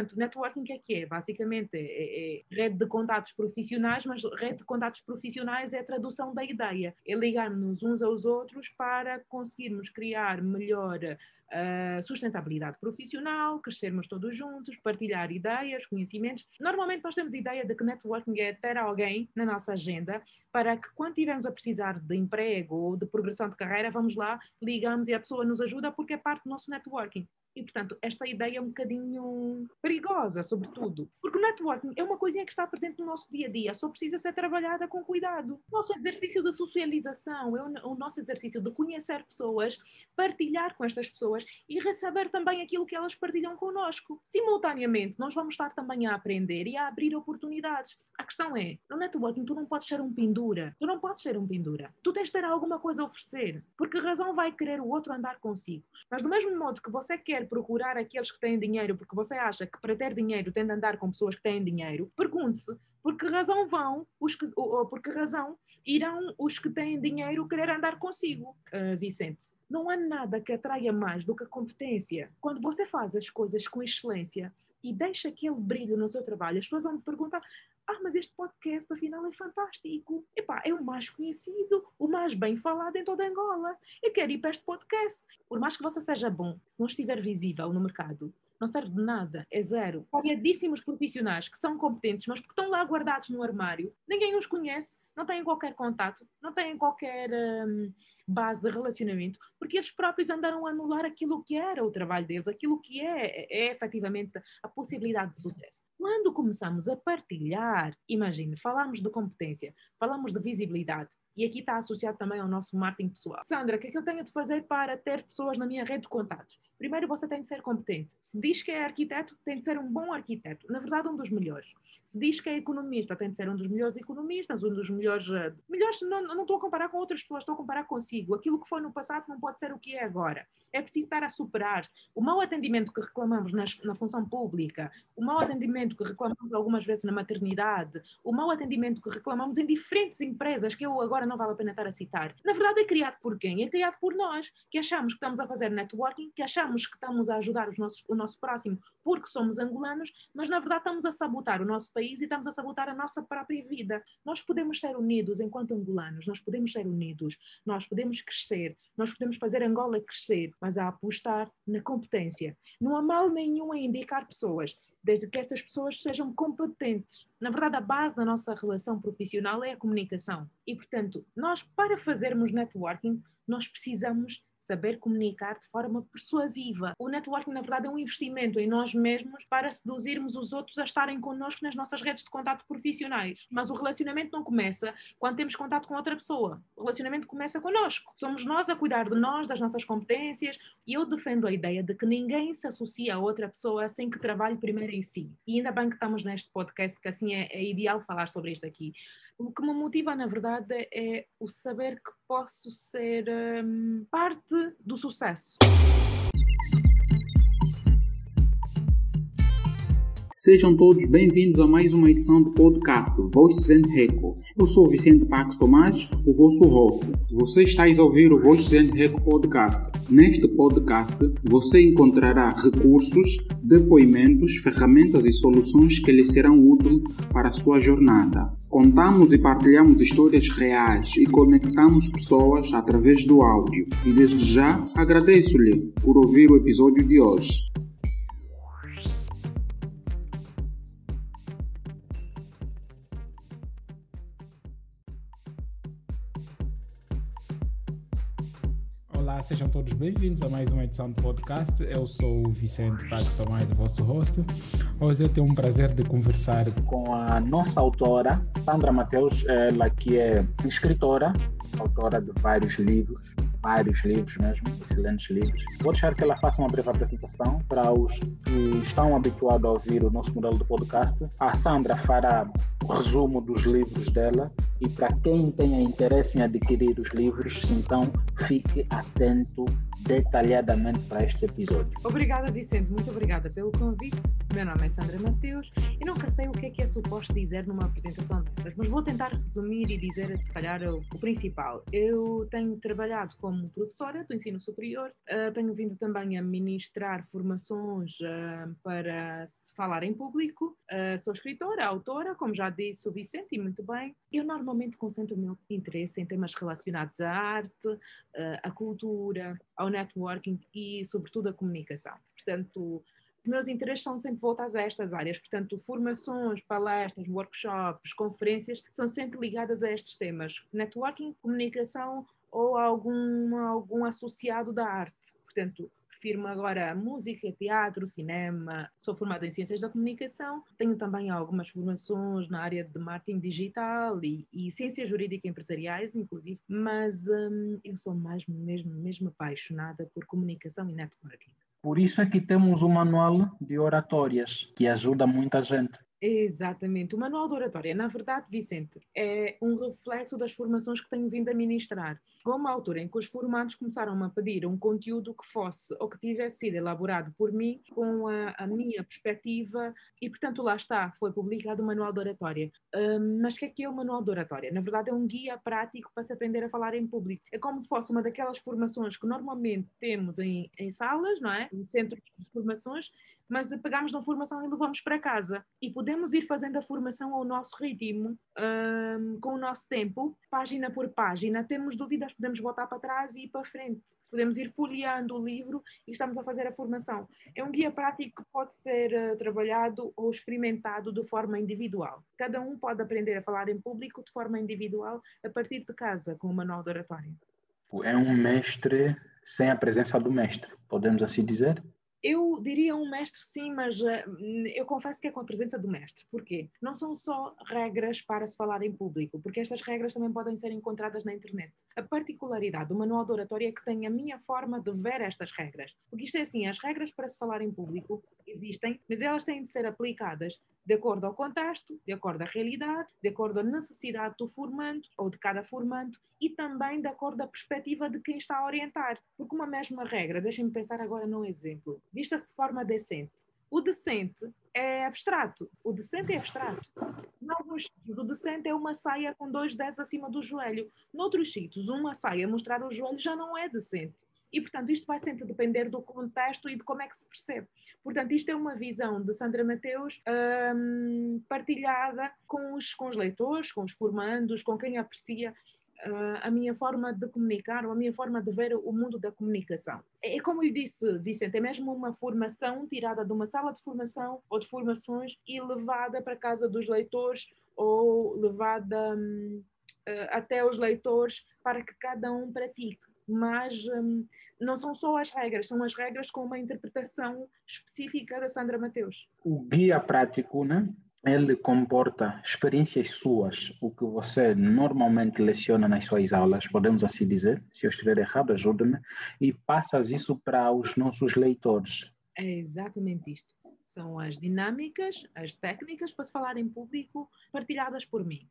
portanto, networking é que é? Basicamente é, é, é rede de contatos profissionais, mas rede de contatos profissionais é a tradução da ideia, é ligarmos uns aos outros para conseguirmos criar melhor uh, sustentabilidade profissional, crescermos todos juntos, partilhar ideias, conhecimentos. Normalmente nós temos ideia de que networking é ter alguém na nossa agenda para que quando tivermos a precisar de emprego ou de progressão de carreira, vamos lá, ligamos e a pessoa nos ajuda porque é parte do nosso networking. E, portanto, esta ideia é um bocadinho perigosa, sobretudo, porque o networking é uma coisinha que está presente no nosso dia a dia, só precisa ser trabalhada com cuidado. O nosso exercício de socialização é o nosso exercício de conhecer pessoas, partilhar com estas pessoas e receber também aquilo que elas partilham connosco. Simultaneamente, nós vamos estar também a aprender e a abrir oportunidades. A questão é, no networking tu não podes ser um pendura, tu não podes ser um pendura. Tu tens de ter alguma coisa a oferecer, porque a razão vai querer o outro andar consigo. Mas do mesmo modo que você quer procurar aqueles que têm dinheiro porque você acha que para ter dinheiro tem de andar com pessoas que têm dinheiro, pergunte-se por que razão vão os que, ou, por que razão irão os que têm dinheiro querer andar consigo, uh, Vicente? Não há nada que atraia mais do que a competência. Quando você faz as coisas com excelência e deixa aquele brilho no seu trabalho, as pessoas vão me perguntar: ah, mas este podcast afinal é fantástico. Epá, é o mais conhecido, o mais bem falado em toda Angola. Eu quero ir para este podcast. Por mais que você seja bom, se não estiver visível no mercado, não serve de nada, é zero. Variadíssimos profissionais que são competentes, mas porque estão lá guardados no armário, ninguém os conhece, não têm qualquer contato, não têm qualquer hum, base de relacionamento, porque eles próprios andaram a anular aquilo que era o trabalho deles, aquilo que é, é efetivamente a possibilidade de sucesso. Quando começamos a partilhar, imagine, falamos de competência, falamos de visibilidade, e aqui está associado também ao nosso marketing pessoal. Sandra, o que é que eu tenho de fazer para ter pessoas na minha rede de contatos? Primeiro, você tem de ser competente. Se diz que é arquiteto, tem de ser um bom arquiteto. Na verdade, um dos melhores. Se diz que é economista, tem de ser um dos melhores economistas, um dos melhores. Uh, melhores não, não estou a comparar com outras pessoas, estou a comparar consigo. Aquilo que foi no passado não pode ser o que é agora. É preciso estar a superar-se. O mau atendimento que reclamamos nas, na função pública, o mau atendimento que reclamamos algumas vezes na maternidade, o mau atendimento que reclamamos em diferentes empresas, que eu agora não vale a pena estar a citar, na verdade é criado por quem? É criado por nós, que achamos que estamos a fazer networking, que achamos que estamos a ajudar os nossos, o nosso próximo porque somos angolanos, mas na verdade estamos a sabotar o nosso país e estamos a sabotar a nossa própria vida. Nós podemos ser unidos enquanto angolanos, nós podemos ser unidos, nós podemos crescer, nós podemos fazer Angola crescer, mas a apostar na competência. Não há mal nenhum em indicar pessoas desde que essas pessoas sejam competentes. Na verdade, a base da nossa relação profissional é a comunicação. E, portanto, nós, para fazermos networking, nós precisamos saber comunicar de forma persuasiva. O networking, na verdade, é um investimento em nós mesmos para seduzirmos os outros a estarem connosco nas nossas redes de contato profissionais. Mas o relacionamento não começa quando temos contato com outra pessoa. O relacionamento começa connosco. Somos nós a cuidar de nós, das nossas competências, e eu defendo a ideia de que ninguém se associa a outra pessoa sem que trabalhe primeiro em si. E ainda bem que estamos neste podcast, que assim é, é ideal falar sobre isto aqui o que me motiva, na verdade, é o saber que posso ser um, parte do sucesso. Sejam todos bem-vindos a mais uma edição do podcast Voices and Reco. Eu sou Vicente Pax Tomás, o vosso host. Você está a ouvir o Voices and Reco podcast. Neste podcast, você encontrará recursos, depoimentos, ferramentas e soluções que lhe serão úteis para a sua jornada. Contamos e partilhamos histórias reais e conectamos pessoas através do áudio. E desde já agradeço-lhe por ouvir o episódio de hoje. Sejam todos bem-vindos a mais uma edição do podcast. Eu sou o Vicente Paz Tomás, o vosso host. Hoje eu tenho um prazer de conversar com a nossa autora, Sandra Mateus, ela que é escritora, autora de vários livros, vários livros mesmo, excelentes livros. Vou deixar que ela faça uma breve apresentação para os que estão habituados a ouvir o nosso modelo de podcast. A Sandra fará o resumo dos livros dela e para quem tenha interesse em adquirir os livros, então fique atento detalhadamente para este episódio. Obrigada, Vicente, muito obrigada pelo convite. Meu nome é Sandra Mateus e nunca sei o que é que é suposto dizer numa apresentação destas, mas vou tentar resumir e dizer, se calhar, o, principal. Eu tenho trabalhado como professora do ensino superior, uh, tenho vindo também a ministrar formações uh, para se falar em público, uh, sou escritora, autora, como já disse o Vicente, e muito bem. Eu normalmente concentro o meu interesse em temas relacionados à arte, à cultura, ao networking e, sobretudo, à comunicação. Portanto, os meus interesses são sempre voltados a estas áreas, portanto, formações, palestras, workshops, conferências são sempre ligadas a estes temas: networking, comunicação ou algum, algum associado da arte. Portanto, prefiro agora música, teatro, cinema. Sou formada em Ciências da Comunicação, tenho também algumas formações na área de marketing digital e, e ciências jurídicas empresariais, inclusive, mas hum, eu sou mais mesmo, mesmo apaixonada por comunicação e networking. Por isso é que temos o manual de oratórias, que ajuda muita gente. Exatamente. O Manual de Oratória, na verdade, Vicente, é um reflexo das formações que tenho vindo a ministrar. Com uma altura em que os formandos começaram a pedir um conteúdo que fosse ou que tivesse sido elaborado por mim com a, a minha perspectiva e, portanto, lá está, foi publicado o Manual de Oratória. Um, mas o que é que é o Manual de Oratória? Na verdade, é um guia prático para se aprender a falar em público. É como se fosse uma daquelas formações que normalmente temos em, em salas, não é? Em centros de formações, mas pegamos na formação e levamos para casa. E podemos ir fazendo a formação ao nosso ritmo, um, com o nosso tempo, página por página. Temos dúvidas, podemos voltar para trás e ir para frente. Podemos ir folheando o livro e estamos a fazer a formação. É um guia prático que pode ser uh, trabalhado ou experimentado de forma individual. Cada um pode aprender a falar em público de forma individual a partir de casa, com o manual de oratório. É um mestre sem a presença do mestre, podemos assim dizer? Eu diria um mestre sim, mas uh, eu confesso que é com a presença do mestre. Porquê? Não são só regras para se falar em público, porque estas regras também podem ser encontradas na internet. A particularidade do manual de oratória é que tem a minha forma de ver estas regras. Porque isto é assim, as regras para se falar em público existem, mas elas têm de ser aplicadas de acordo ao contexto, de acordo à realidade, de acordo à necessidade do formando ou de cada formando e também de acordo à perspectiva de quem está a orientar. Porque uma mesma regra, deixem-me pensar agora num exemplo, vista-se de forma decente. O decente é abstrato. O decente é abstrato. Em alguns sítios, o decente é uma saia com dois dedos acima do joelho. Noutros sítios, uma saia mostrar o joelho já não é decente. E, portanto, isto vai sempre depender do contexto e de como é que se percebe. Portanto, isto é uma visão de Sandra Mateus um, partilhada com os, com os leitores, com os formandos, com quem aprecia uh, a minha forma de comunicar ou a minha forma de ver o mundo da comunicação. É, é como lhe disse, Vicente, é mesmo uma formação tirada de uma sala de formação ou de formações e levada para casa dos leitores ou levada um, uh, até os leitores para que cada um pratique mas um, não são só as regras, são as regras com uma interpretação específica da Sandra Mateus. O guia prático, né? Ele comporta experiências suas, o que você normalmente leciona nas suas aulas, podemos assim dizer. Se eu estiver errado, ajude-me. E passas isso para os nossos leitores. É exatamente isto. São as dinâmicas, as técnicas para se falar em público partilhadas por mim.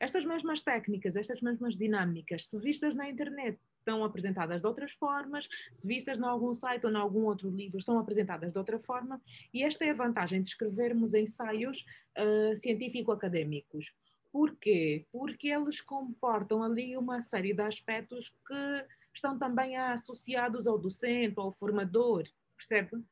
Estas mesmas técnicas, estas mesmas dinâmicas, se vistas na internet, estão apresentadas de outras formas, se vistas em algum site ou em algum outro livro, estão apresentadas de outra forma, e esta é a vantagem de escrevermos ensaios uh, científico-académicos. Porquê? Porque eles comportam ali uma série de aspectos que estão também associados ao docente, ao formador, percebe?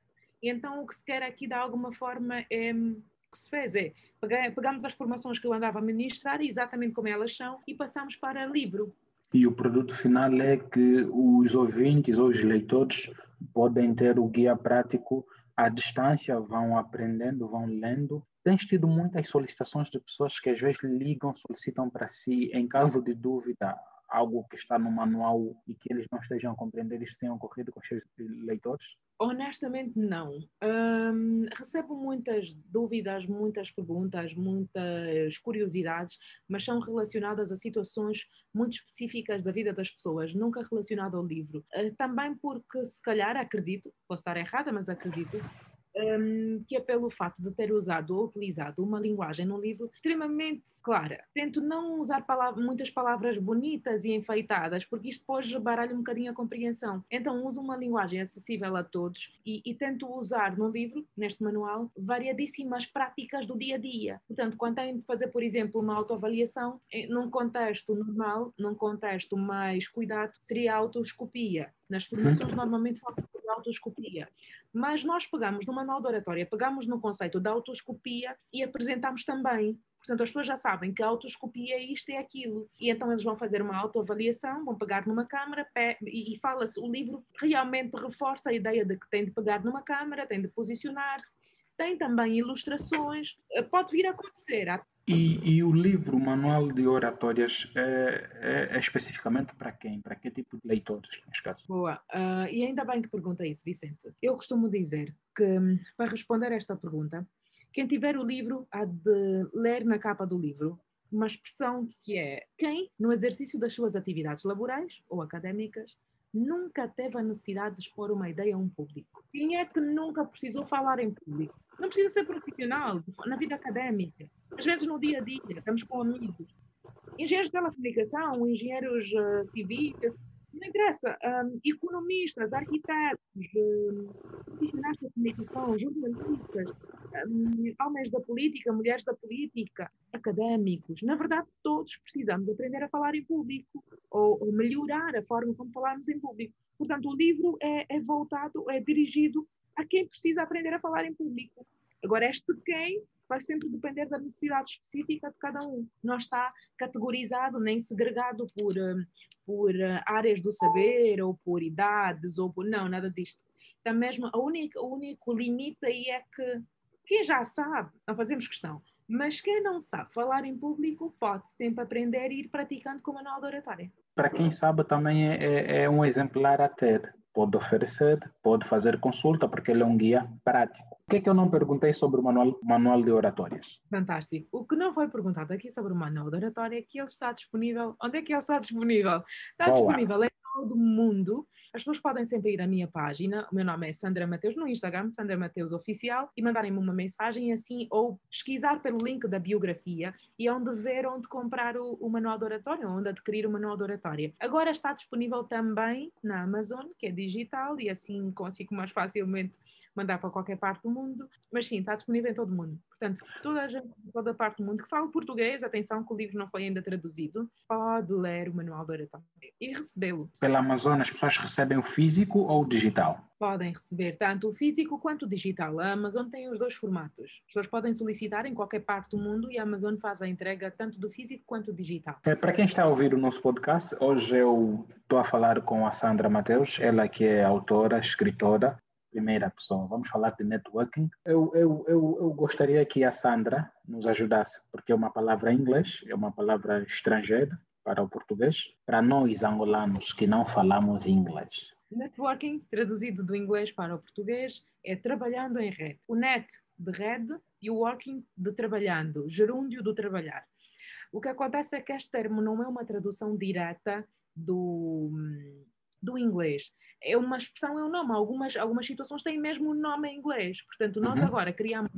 E então o que se quer aqui de alguma forma é que se fez é pegamos as formações que eu andava a ministrar exatamente como elas são e passamos para livro. E o produto final é que os ouvintes ou os leitores podem ter o guia prático à distância, vão aprendendo, vão lendo. Tens tido muitas solicitações de pessoas que às vezes ligam, solicitam para si, em caso de dúvida, algo que está no manual e que eles não estejam a compreender, isso tem ocorrido com os seus leitores? Honestamente, não. Um, recebo muitas dúvidas, muitas perguntas, muitas curiosidades, mas são relacionadas a situações muito específicas da vida das pessoas, nunca relacionado ao livro. Uh, também porque, se calhar, acredito, posso estar errada, mas acredito, um, que é pelo fato de ter usado ou utilizado uma linguagem num livro extremamente clara. Tento não usar palavra, muitas palavras bonitas e enfeitadas, porque isto depois baralha um bocadinho a compreensão. Então uso uma linguagem acessível a todos e, e tento usar no livro, neste manual, variadíssimas práticas do dia a dia. Portanto, quando tenho de fazer, por exemplo, uma autoavaliação, eh, num contexto normal, num contexto mais cuidado, seria a autoscopia. Nas formações uhum. normalmente falam de autoscopia. Mas nós pegamos no manual de oratória, pegamos no conceito da autoscopia e apresentamos também. Portanto, as pessoas já sabem que a autoscopia é isto e é aquilo. E então eles vão fazer uma autoavaliação, vão pegar numa câmara e, e fala-se, o livro realmente reforça a ideia de que tem de pegar numa câmara, tem de posicionar-se, tem também ilustrações, eh, pode vir a acontecer. E, e, o livro Manual de Oratórias é, é, é, especificamente para quem? Para que tipo de leitores, neste caso? Boa. Uh, e ainda bem que pergunta isso, Vicente. Eu costumo dizer que, para responder esta pergunta, quem tiver o livro há de ler na capa do livro uma expressão que é quem, no exercício das suas atividades laborais ou académicas, nunca teve a necessidade de expor uma ideia a um público. Quem é que nunca precisou falar em público? Não precisa ser profissional, na vida académica. Às vezes no dia a dia, estamos com amigos. Engenheiros de telecomunicação, engenheiros uh, civis, não interessa. Um, economistas, arquitetos, um, profissionais de comunicação, jornalistas, um, homens da política, mulheres da política, académicos. Na verdade, todos precisamos aprender a falar em público ou, ou melhorar a forma como falamos em público. Portanto, o livro é, é voltado, é dirigido a quem precisa aprender a falar em público. Agora, este quem vai sempre depender da necessidade específica de cada um. Não está categorizado nem segregado por, hum, por uh, áreas do saber ou por idades ou por não, nada disto. Então mesmo a única, o único limite aí é que quem já sabe, não fazemos questão, mas quem não sabe falar em público pode sempre aprender e ir praticando com manual de oratória. Para quem sabe também é, é, é um exemplar a ter pode oferecer, pode fazer consulta, porque ele é um guia prático. O que é que eu não perguntei sobre o manual, manual de oratórias? Fantástico. O que não foi perguntado aqui sobre o manual de oratória é que ele está disponível. Onde é que ele está disponível? Está Boa. disponível em todo o mundo. As pessoas podem sempre ir à minha página, o meu nome é Sandra Mateus, no Instagram, Sandra Mateus Oficial, e mandarem-me uma mensagem assim, ou pesquisar pelo link da biografia e onde ver onde comprar o, o manual de oratória, onde adquirir o manual de oratória. Agora está disponível também na Amazon, que é digital, e assim consigo mais facilmente mandar para qualquer parte do mundo, mas sim, está disponível em todo o mundo. Portanto, toda a gente, toda a parte do mundo que fala português, atenção que o livro não foi ainda traduzido, pode ler o manual de oratória e recebê-lo. Pela Amazon, as pessoas recebem o físico ou o digital? Podem receber tanto o físico quanto o digital. A Amazon tem os dois formatos. As pessoas podem solicitar em qualquer parte do mundo e a Amazon faz a entrega tanto do físico quanto do digital. É, para quem está a ouvir o nosso podcast, hoje eu estou a falar com a Sandra Mateus, ela que é autora, escritora, primeira pessoa. Vamos falar de networking. Eu, eu, eu, eu gostaria que a Sandra nos ajudasse, porque é uma palavra em inglês, é uma palavra estrangeira para o português, para nós angolanos que não falamos inglês. Networking, traduzido do inglês para o português, é trabalhando em rede. O net de rede e o working de trabalhando, gerúndio do trabalhar. O que acontece é que este termo não é uma tradução direta do, do inglês. É uma expressão, é um nome. Algumas, algumas situações têm mesmo um nome em inglês. Portanto, nós uhum. agora criamos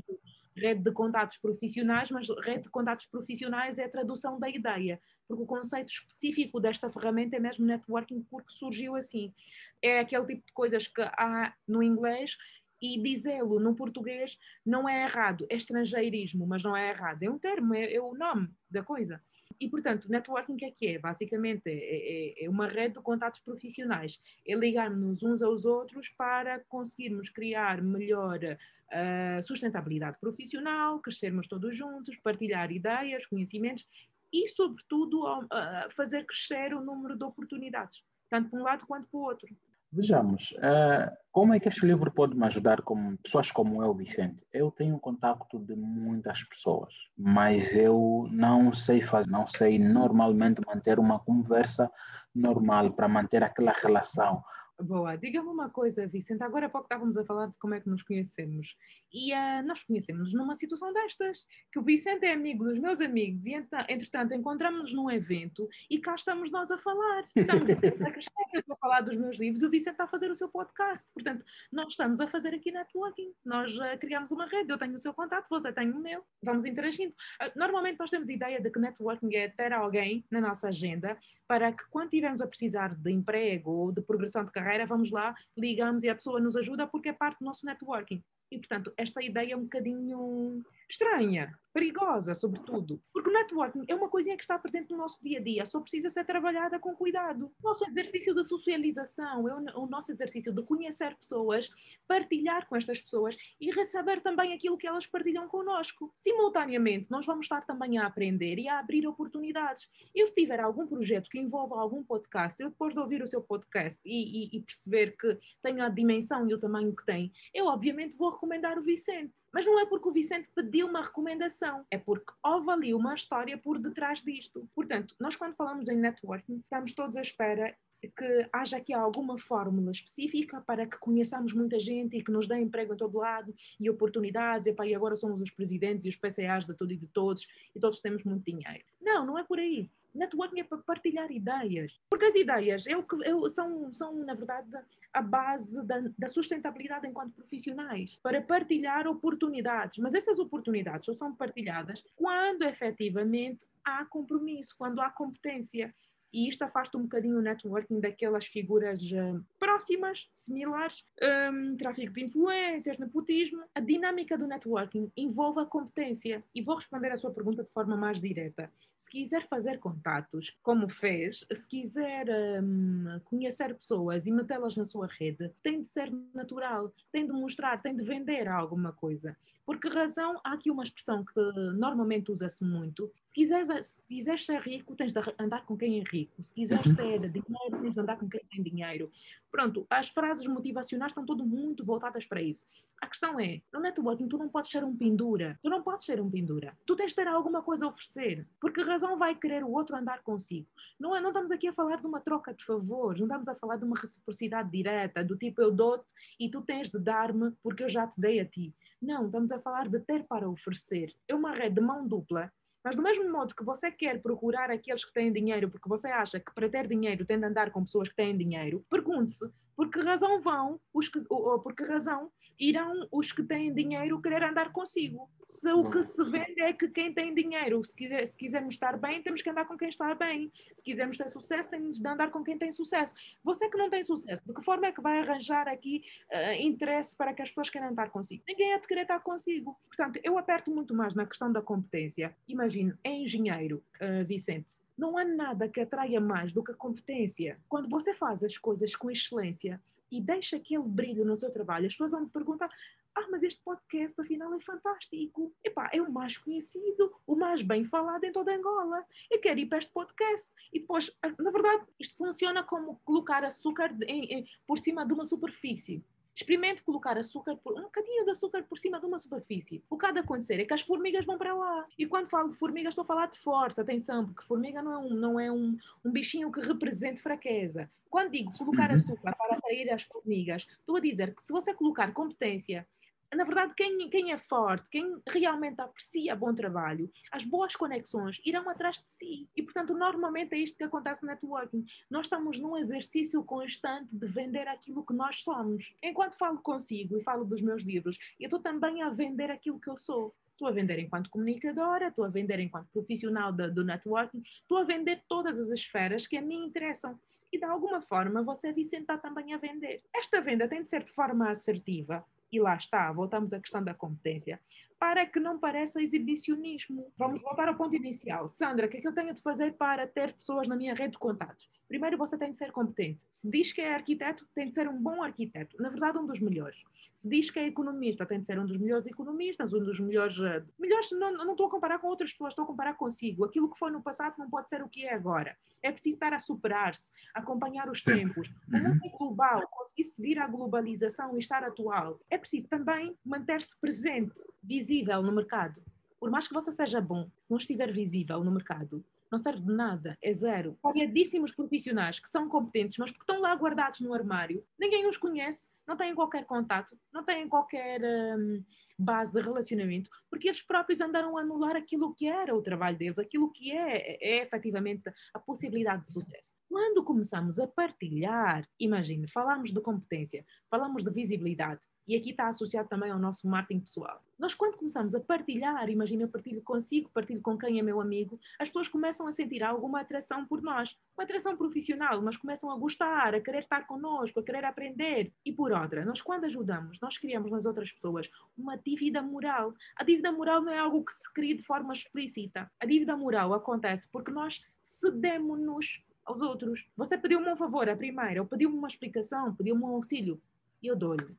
rede de contatos profissionais, mas rede de contatos profissionais é a tradução da ideia, porque o conceito específico desta ferramenta é mesmo networking, porque surgiu assim. É aquele tipo de coisas que há no inglês e dizê-lo no português não é errado, é estrangeirismo, mas não é errado. É um termo, é, é o nome da coisa. E, portanto, networking o que é que é? Basicamente, é, é, é uma rede de contatos profissionais. É ligar-nos uns aos outros para conseguirmos criar melhor uh, sustentabilidade profissional, crescermos todos juntos, partilhar ideias, conhecimentos e, sobretudo, uh, fazer crescer o número de oportunidades, tanto para um lado quanto para o outro. Vejamos, uh, como é que este livro pode me ajudar como pessoas como eu, Vicente? Eu tenho contato de muitas pessoas, mas eu não sei fazer, não sei normalmente manter uma conversa normal para manter aquela relação. Boa, diga-me uma coisa, Vicente. Agora há pouco estávamos a falar de como é que nos conhecemos. E uh, nós conhecemos numa situação destas, que o Vicente é amigo dos meus amigos e, entretanto, encontramos-nos num evento e cá estamos nós a falar. Estamos a crescer, a falar dos meus livros e o Vicente está a fazer o seu podcast. Portanto, nós estamos a fazer aqui networking. Nós uh, criamos uma rede, eu tenho o seu contato, você tem o meu, vamos interagindo. Uh, normalmente nós temos ideia de que networking é ter alguém na nossa agenda para que quando estivermos a precisar de emprego ou de progressão de carreira, vamos lá, ligamos e a pessoa nos ajuda porque é parte do nosso networking. E, portanto, esta ideia é um bocadinho estranha, perigosa, sobretudo. Porque o networking é uma coisinha que está presente no nosso dia a dia, só precisa ser trabalhada com cuidado. O nosso exercício de socialização é o nosso exercício de conhecer pessoas, partilhar com estas pessoas e receber também aquilo que elas partilham connosco. Simultaneamente, nós vamos estar também a aprender e a abrir oportunidades. Eu, se tiver algum projeto que envolva algum podcast, eu depois de ouvir o seu podcast e, e, e perceber que tem a dimensão e o tamanho que tem, eu obviamente vou recomendar o Vicente. Mas não é porque o Vicente pediu uma recomendação, é porque houve ali uma história por detrás disto. Portanto, nós quando falamos em networking, estamos todos à espera que haja aqui alguma fórmula específica para que conheçamos muita gente e que nos dê emprego em todo lado e oportunidades, e, e agora somos os presidentes e os PCAs de tudo e de todos e todos temos muito dinheiro. Não, não é por aí. Networking é para partilhar ideias. Porque as ideias é o que, é, são, são, na verdade, a base da, da, sustentabilidade enquanto profissionais, para partilhar oportunidades. Mas essas oportunidades só são partilhadas quando efetivamente há compromisso, quando há competência e isto afasta um bocadinho o networking daquelas figuras uh, próximas, similares, um, tráfico de influências, nepotismo. A dinâmica do networking envolve a competência. E vou responder a sua pergunta de forma mais direta. Se quiser fazer contatos, como fez, se quiser um, conhecer pessoas e metê-las na sua rede, tem de ser natural, tem de mostrar, tem de vender alguma coisa. Por que razão? Há aqui uma expressão que normalmente usa-se muito. Se quiseres, se quiseres ser rico, tens de andar com quem é rico. Se quiseres uhum. ter dinheiro, tens de andar com quem tem dinheiro. Pronto, as frases motivacionais estão todas muito voltadas para isso. A questão é, no networking tu não podes ser um pendura. Tu não podes ser um pendura. Tu tens de ter alguma coisa a oferecer. Por que razão vai querer o outro andar consigo? Não, é, não estamos aqui a falar de uma troca de favores, não estamos a falar de uma reciprocidade direta, do tipo eu dou-te e tu tens de dar-me porque eu já te dei a ti. Não, estamos a falar de ter para oferecer. É uma rede de mão dupla mas do mesmo modo que você quer procurar aqueles que têm dinheiro, porque você acha que para ter dinheiro tem de andar com pessoas que têm dinheiro, pergunte-se por que razão vão, os que, ou, por que razão irão os que têm dinheiro querer andar consigo? Se o que se vende é que quem tem dinheiro, se, quiser, se quisermos estar bem, temos que andar com quem está bem. Se quisermos ter sucesso, temos de andar com quem tem sucesso. Você que não tem sucesso, de que forma é que vai arranjar aqui uh, interesse para que as pessoas queiram estar consigo? Ninguém é de querer estar consigo. Portanto, eu aperto muito mais na questão da competência. Imagine, é engenheiro, uh, Vicente, não há nada que atraia mais do que a competência. Quando você faz as coisas com excelência e deixa aquele brilho no seu trabalho, as pessoas vão me perguntar: ah, mas este podcast afinal é fantástico. Epá, é o mais conhecido, o mais bem falado em toda Angola. Eu quero ir para este podcast. E depois, ah, na verdade, isto funciona como colocar açúcar em, em, por cima de uma superfície. Experimente colocar açúcar, por, um bocadinho de açúcar por cima de uma superfície. O que há de acontecer é que as formigas vão para lá. E quando falo de formigas, estou a falar de força, atenção, porque formiga não é um, não é um, um bichinho que represente fraqueza. Quando digo colocar uhum. açúcar para atrair as formigas, estou a dizer que se você colocar competência, na verdade, quem, quem é forte, quem realmente aprecia bom trabalho, as boas conexões irão atrás de si. E, portanto, normalmente é isto que acontece no networking. Nós estamos num exercício constante de vender aquilo que nós somos. Enquanto falo consigo e falo dos meus livros, eu estou também a vender aquilo que eu sou. Estou a vender enquanto comunicadora, estou a vender enquanto profissional do, networking, estou a vender todas as esferas que a mim interessam e de alguma forma você, Vicente, está também a vender. Esta venda tem de ser de forma assertiva, e lá está, voltamos à questão da competência, para que não pareça exibicionismo. Vamos voltar ao ponto inicial. Sandra, o que é que eu tenho de fazer para ter pessoas na minha rede de contatos? Primeiro, você tem de ser competente. Se diz que é arquiteto, tem de ser um bom arquiteto. Na verdade, um dos melhores. Se diz que é economista, tem de ser um dos melhores economistas, um dos melhores. Uh, melhores não, não estou a comparar com outras pessoas, estou a comparar consigo. Aquilo que foi no passado não pode ser o que é agora. É preciso estar a superar-se, acompanhar os tempos. O mundo é global, conseguir seguir a globalização e estar atual. É preciso também manter-se presente, visível no mercado. Por mais que você seja bom, se não estiver visível no mercado, não serve de nada, é zero. Variadíssimos profissionais que são competentes, mas porque estão lá guardados no armário, ninguém os conhece, não têm qualquer contato, não têm qualquer hum, base de relacionamento, porque eles próprios andaram a anular aquilo que era o trabalho deles, aquilo que é, é efetivamente a possibilidade de sucesso. Quando começamos a partilhar, imagine, falamos de competência, falamos de visibilidade, e aqui está associado também ao nosso marketing pessoal. Nós, quando começamos a partilhar, imagina, eu partilho consigo, partilho com quem é meu amigo, as pessoas começam a sentir alguma atração por nós, uma atração profissional, mas começam a gostar, a querer estar connosco, a querer aprender. E por outra, nós, quando ajudamos, nós criamos nas outras pessoas uma dívida moral. A dívida moral não é algo que se cria de forma explícita. A dívida moral acontece porque nós cedemos-nos aos outros. Você pediu-me um favor, a primeira, ou pediu-me uma explicação, pediu-me um auxílio, e eu dou-lhe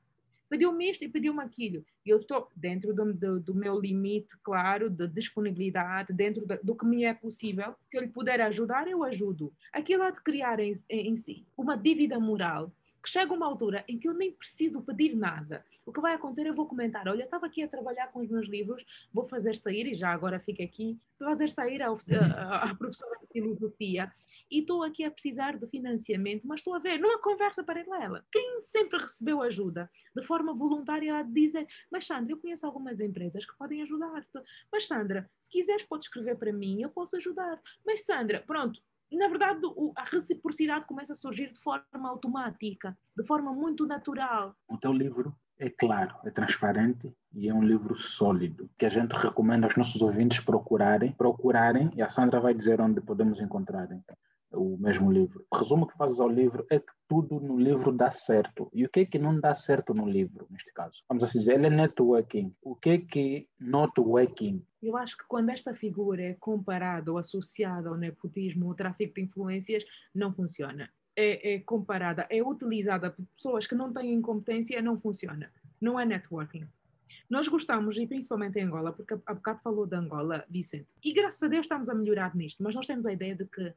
pediu-me isto e pediu-me aquilo. E eu estou dentro do, do, do, meu limite, claro, de disponibilidade, dentro do, do que me é possível. Se eu lhe puder ajudar, eu ajudo. Aquilo há de criar em, em si uma dívida moral que chega uma altura em que eu nem preciso pedir nada. O que vai acontecer, eu vou comentar: olha, estava aqui a trabalhar com os meus livros, vou fazer sair, e já agora fica aqui, fazer sair a, a, a professora de filosofia e estou aqui a precisar de financiamento, mas estou a ver numa conversa paralela. Quem sempre recebeu ajuda de forma voluntária a dizer, mas Sandra, eu conheço algumas empresas que podem ajudar-te. Mas Sandra, se quiseres podes escrever para mim, eu posso ajudar. Mas Sandra, pronto, na verdade, a reciprocidade começa a surgir de forma automática, de forma muito natural. O teu livro é claro, é transparente e é um livro sólido que a gente recomenda aos nossos ouvintes procurarem, procurarem e a Sandra vai dizer onde podemos encontrar o mesmo livro. O resumo que fazes ao livro é que tudo no livro dá certo. E o que é que não dá certo no livro, neste caso? Vamos assim dizer, ele é networking. O que é que not working? Eu acho que quando esta figura é comparada ou associada ao nepotismo ou tráfico de influências, não funciona. É, é comparada, é utilizada por pessoas que não têm competência, não funciona. Não é networking. Nós gostamos, e principalmente em Angola, porque há bocado falou de Angola, Vicente, e graças a Deus estamos a melhorar nisto, mas nós temos a ideia de que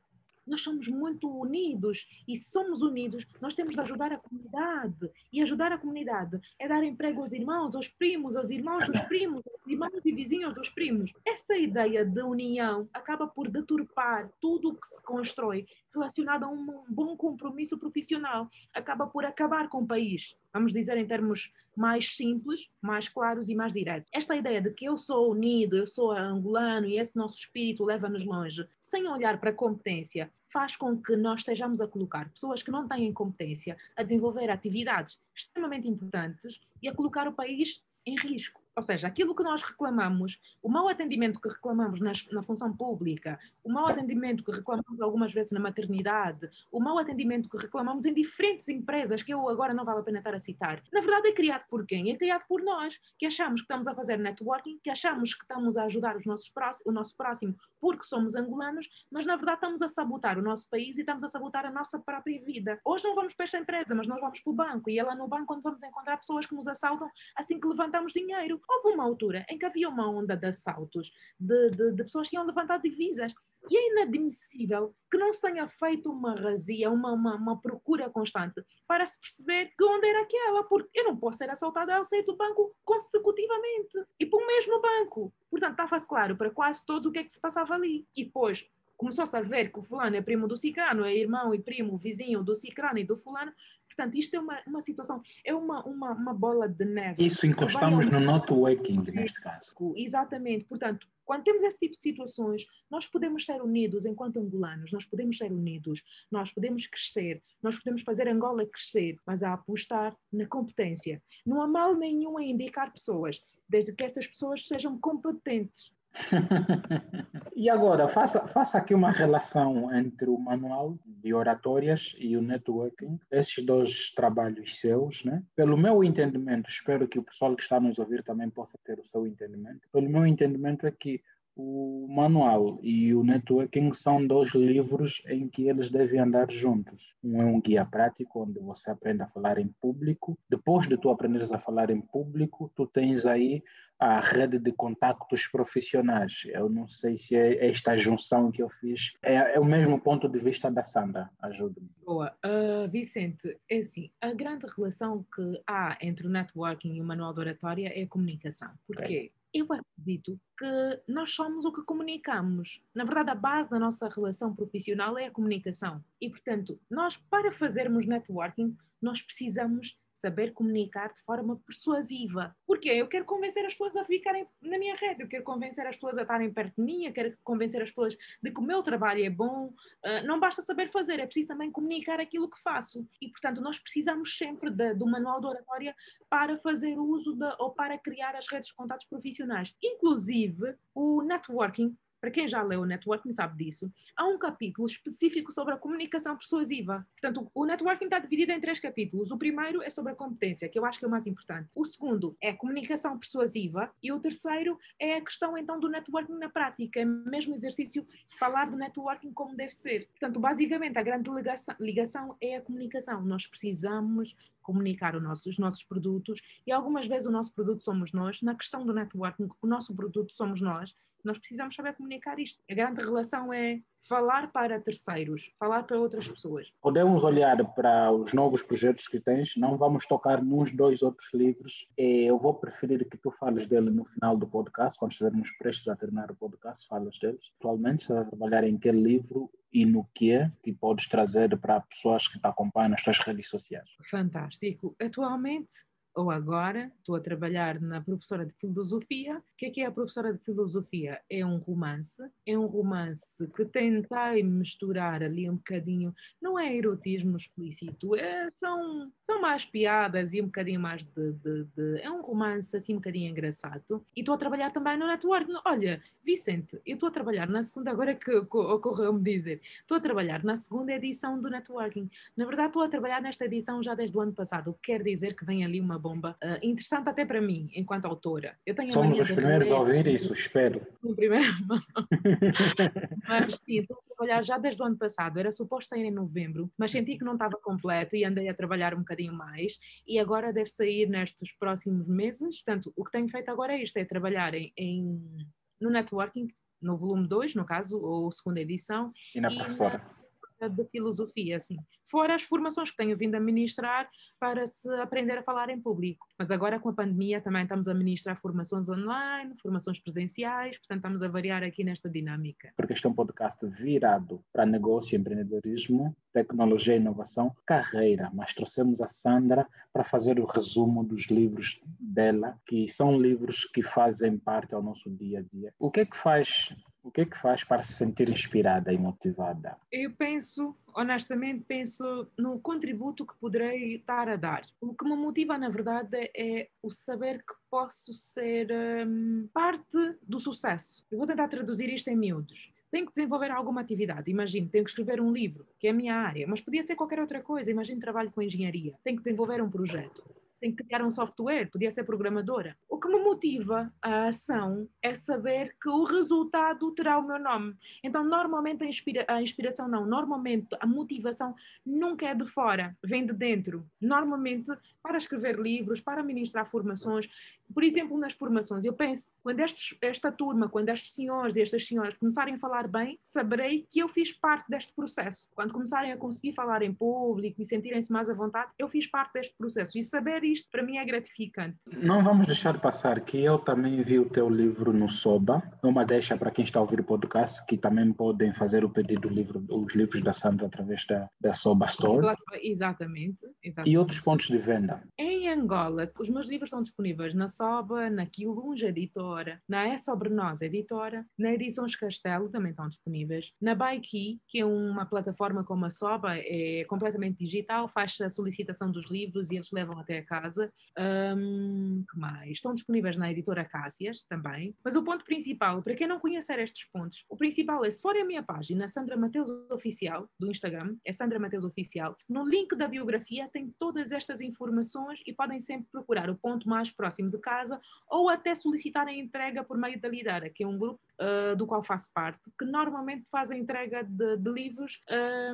nós somos muito unidos e somos unidos, nós temos de ajudar a comunidade. E ajudar a comunidade é dar emprego aos irmãos, aos primos, aos irmãos dos primos, aos irmãos e vizinhos dos primos. Essa ideia de união acaba por deturpar tudo o que se constrói relacionado a um bom compromisso profissional. Acaba por acabar com o país. Vamos dizer em termos mais simples, mais claros e mais diretos. Esta ideia de que eu sou unido, eu sou angolano e esse nosso espírito leva-nos longe, sem olhar para a competência, faz com que nós estejamos a colocar pessoas que não têm competência a desenvolver atividades extremamente importantes e a colocar o país em risco. Ou seja, aquilo que nós reclamamos, o mau atendimento que reclamamos nas, na função pública, o mau atendimento que reclamamos algumas vezes na maternidade, o mau atendimento que reclamamos em diferentes empresas, que eu agora não vale a pena estar a citar, na verdade é criado por quem? É criado por nós, que achamos que estamos a fazer networking, que achamos que estamos a ajudar os nossos o nosso próximo porque somos angolanos, mas na verdade estamos a sabotar o nosso país e estamos a sabotar a nossa própria vida. Hoje não vamos para esta empresa, mas nós vamos para o banco e é lá no banco onde vamos encontrar pessoas que nos assaltam assim que levantamos dinheiro. Houve uma altura em que havia uma onda de assaltos de, de, de pessoas que iam levantar divisas. E é inadmissível que não se tenha feito uma razia, uma, uma, uma, procura constante para se perceber que onda era aquela, porque eu não posso ser assaltada ao sair do banco consecutivamente e para o mesmo banco. Portanto, estava claro para quase todos o que é que se passava ali. E depois começou-se a ver que o fulano é primo do cicrano, é irmão e primo, vizinho do cicrano e do fulano. Portanto, isto é uma, uma situação, é uma, uma, uma bola de neve. Isso encostamos no networking, neste caso. Exatamente. Portanto, quando temos esse tipo de situações, nós podemos ser unidos enquanto angolanos, nós podemos ser unidos, nós podemos crescer, nós podemos fazer Angola crescer, mas a apostar na competência. Não há mal nenhum em indicar pessoas, desde que essas pessoas sejam competentes. E agora, faça, faça aqui uma relação entre o manual de oratórias e o networking, esses dois trabalhos seus, né? Pelo meu entendimento, espero que o pessoal que está nos ouvir também possa ter o seu entendimento. Pelo meu entendimento é que o manual e o networking são dois livros em que eles devem andar juntos. Um é um guia prático, onde você aprende a falar em público. Depois de tu aprenderes a falar em público, tu tens aí a rede de contactos profissionais. Eu não sei se é esta junção que eu fiz é, é o mesmo ponto de vista da Sandra. Ajude-me. Boa. Uh, Vicente, é assim, a grande relação que há entre o networking e o manual de oratória é a comunicação. Porquê? Okay. Eu acredito que nós somos o que comunicamos. Na verdade, a base da nossa relação profissional é a comunicação. E, portanto, nós, para fazermos networking, nós precisamos saber comunicar de forma persuasiva. Porque eu quero convencer as pessoas a ficarem na minha rede, eu quero convencer as pessoas a estarem perto de mim, eu quero convencer as pessoas de que o meu trabalho é bom. Uh, não basta saber fazer, é preciso também comunicar aquilo que faço. E, portanto, nós precisamos sempre de, do manual de oratória para fazer uso de, ou para criar as redes de contatos profissionais. Inclusive, o networking para quem já leu o networking sabe disso, há um capítulo específico sobre a comunicação persuasiva. Portanto, o networking está dividido em três capítulos. O primeiro é sobre a competência, que eu acho que é o mais importante. O segundo é comunicação persuasiva e o terceiro é a questão então do networking na prática, é mesmo exercício falar do networking como deve ser. Portanto, basicamente a grande ligação, ligação é a comunicação. Nós precisamos comunicar nosso, os nossos produtos e algumas vezes o nosso produto somos nós. Na questão do networking, o nosso produto somos nós nós precisamos saber comunicar isto. A grande relação é falar para terceiros, falar para outras pessoas. Podemos olhar para os novos projetos que tens, não vamos tocar nos dois outros livros. Eu vou preferir que tu fales dele no final do podcast, quando estivermos prestes a terminar o podcast, falas deles. Atualmente, estás a trabalhar em que livro e no que é que podes trazer para pessoas que te acompanham nas tuas redes sociais? Fantástico. Atualmente ou agora estou a trabalhar na professora de filosofia. O que é que é a professora de filosofia? É um romance, é um romance que tentei misturar ali um bocadinho, não é erotismo explícito, é, são, são mais piadas e um bocadinho mais de, de, de, É um romance assim um bocadinho engraçado. E estou a trabalhar também no network. Olha, Vicente, eu estou a trabalhar na segunda, agora que ocorreu-me dizer, estou a trabalhar na segunda edição do networking. Na verdade, estou a trabalhar nesta edição já desde o ano passado, o que quer dizer que vem ali uma bomba uh, interessante até para mim, enquanto autora. Eu tenho Somos os primeiros a ouvir isso, espero. No primeiro Mas sim, estou a trabalhar já desde o ano passado. Era suposto sair em novembro, mas senti que não estava completo e andei a trabalhar um bocadinho mais. E agora deve sair nestes próximos meses. Portanto, o que tenho feito agora é isto: é trabalhar em, em no networking, no volume 2, no caso, ou segunda edição. E na professora. Na de filosofia, assim. Fora as formações que tenho vindo a ministrar para se aprender a falar em público. Mas agora com a pandemia também estamos a ministrar formações online, formações presenciais, portanto estamos a variar aqui nesta dinâmica. Porque este é um podcast virado para negócio, empreendedorismo, tecnologia e inovação, carreira. Mas trouxemos a Sandra para fazer o resumo dos livros dela, que são livros que fazem parte ao nosso dia a dia. O que é que faz o que é que faz para se sentir inspirada e motivada? Eu penso, honestamente, penso no contributo que poderei estar a dar. O que me motiva, na verdade, é o saber que posso ser hum, parte do sucesso. Eu vou tentar traduzir isto em miúdos tenho que desenvolver alguma atividade. Imagino, tenho que escrever um livro, que é a minha área, mas podia ser qualquer outra coisa. Imagino, trabalho com engenharia, tenho que desenvolver um projeto tenho que criar um software, podia ser programadora. O que me motiva a ação é saber que o resultado terá o meu nome. Então, normalmente a, inspira a inspiração não, normalmente a motivação nunca é de fora, vem de dentro. Normalmente, para escrever livros, para ministrar formações, por exemplo, nas formações, eu penso, quando estes, esta turma, quando estes senhores e estas senhoras começarem a falar bem, saberei que eu fiz parte deste processo. Quando começarem a conseguir falar em público e sentirem-se mais à vontade, eu fiz parte deste processo. E saber isto, para mim, é gratificante. Não vamos deixar de passar que eu também vi o teu livro no Soba. Uma deixa para quem está a ouvir o podcast, que também podem fazer o pedido do livro, os livros da Sandra através da, da Soba Store. Exatamente, exatamente. E outros pontos de venda. Em Angola, os meus livros estão disponíveis na Soba, na Quilunja Editora, na É Sobre Nós Editora, na Edições Castelo também estão disponíveis, na Baiki, que é uma plataforma como a Soba, é completamente digital, faz a solicitação dos livros e eles levam até a casa. Um, que mais? Estão disponíveis na Editora Cássias também. Mas o ponto principal, para quem não conhecer estes pontos, o principal é, se forem a minha página, Sandra Mateus Oficial, do Instagram, é Sandra Mateus Oficial, no link da biografia tem todas estas informações e podem sempre procurar o ponto mais próximo de casa casa ou até solicitar a entrega por meio da Lidera, que é um grupo uh, do qual faço parte, que normalmente faz a entrega de, de livros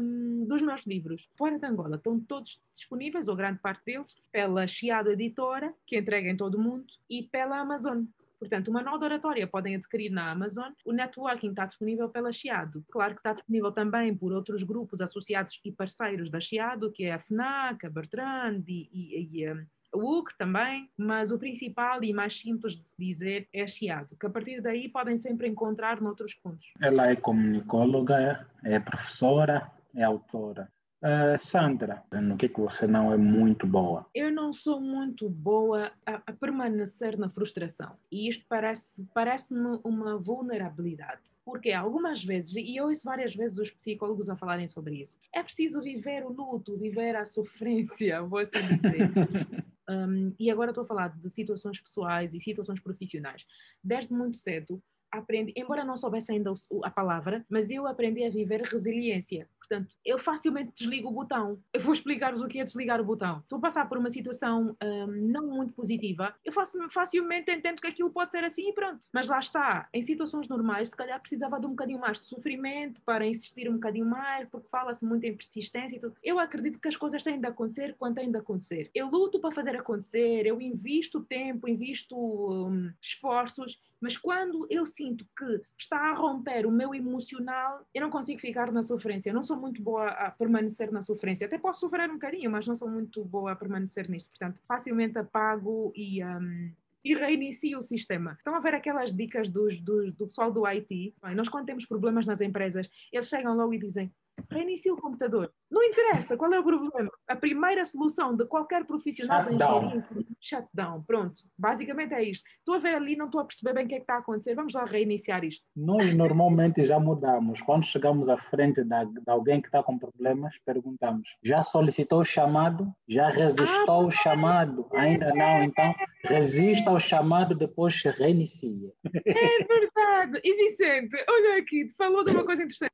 um, dos meus livros. Fora de Angola estão todos disponíveis, ou grande parte deles, pela Chiado Editora, que entrega em todo o mundo, e pela Amazon Portanto, manual de oratória podem adquirir na Amazon, o networking está disponível pela Chiado. Claro que está disponível também por outros grupos associados e parceiros da Chiado, que é a FNAC, a Bertrand e, e, e o também, mas o principal e mais simples de se dizer é Chiado, que a partir daí podem sempre encontrar noutros pontos. Ela é comunicóloga, é professora, é autora. Uh, Sandra, no que, é que você não é muito boa? Eu não sou muito boa a, a permanecer na frustração. E isto parece-me parece uma vulnerabilidade. Porque algumas vezes, e eu ouço várias vezes os psicólogos a falarem sobre isso, é preciso viver o luto, viver a sofrência, vou assim dizer. um, e agora estou a falar de situações pessoais e situações profissionais. Desde muito cedo, aprendi, embora não soubesse ainda a palavra, mas eu aprendi a viver resiliência. Portanto, eu facilmente desligo o botão. Eu vou explicar-vos o que é desligar o botão. Estou a passar por uma situação um, não muito positiva, eu faço, facilmente entendo que aquilo pode ser assim e pronto. Mas lá está, em situações normais, se calhar precisava de um bocadinho mais de sofrimento para insistir um bocadinho mais, porque fala-se muito em persistência e tudo. Eu acredito que as coisas têm de acontecer quando têm de acontecer. Eu luto para fazer acontecer, eu invisto tempo, invisto um, esforços mas quando eu sinto que está a romper o meu emocional, eu não consigo ficar na sofrência. Eu não sou muito boa a permanecer na sofrência. Até posso sofrer um bocadinho, mas não sou muito boa a permanecer nisto. Portanto, facilmente apago e. Um, e reinicio o sistema. Estão a ver aquelas dicas dos, dos, do pessoal do IT? Bem, nós, quando temos problemas nas empresas, eles chegam logo e dizem: reinicie o computador. Não interessa qual é o problema. A primeira solução de qualquer profissional da engenharia shutdown. Pronto. Basicamente é isto. Estou a ver ali, não estou a perceber bem o que é que está a acontecer. Vamos lá reiniciar isto. Nós normalmente já mudamos. Quando chegamos à frente de, alguém que está com problemas, perguntamos: já solicitou o chamado? Já resistou ao ah, chamado? Ainda não? Então resista ao chamado, depois reinicia. É verdade. E Vicente, olha aqui, falou de uma coisa interessante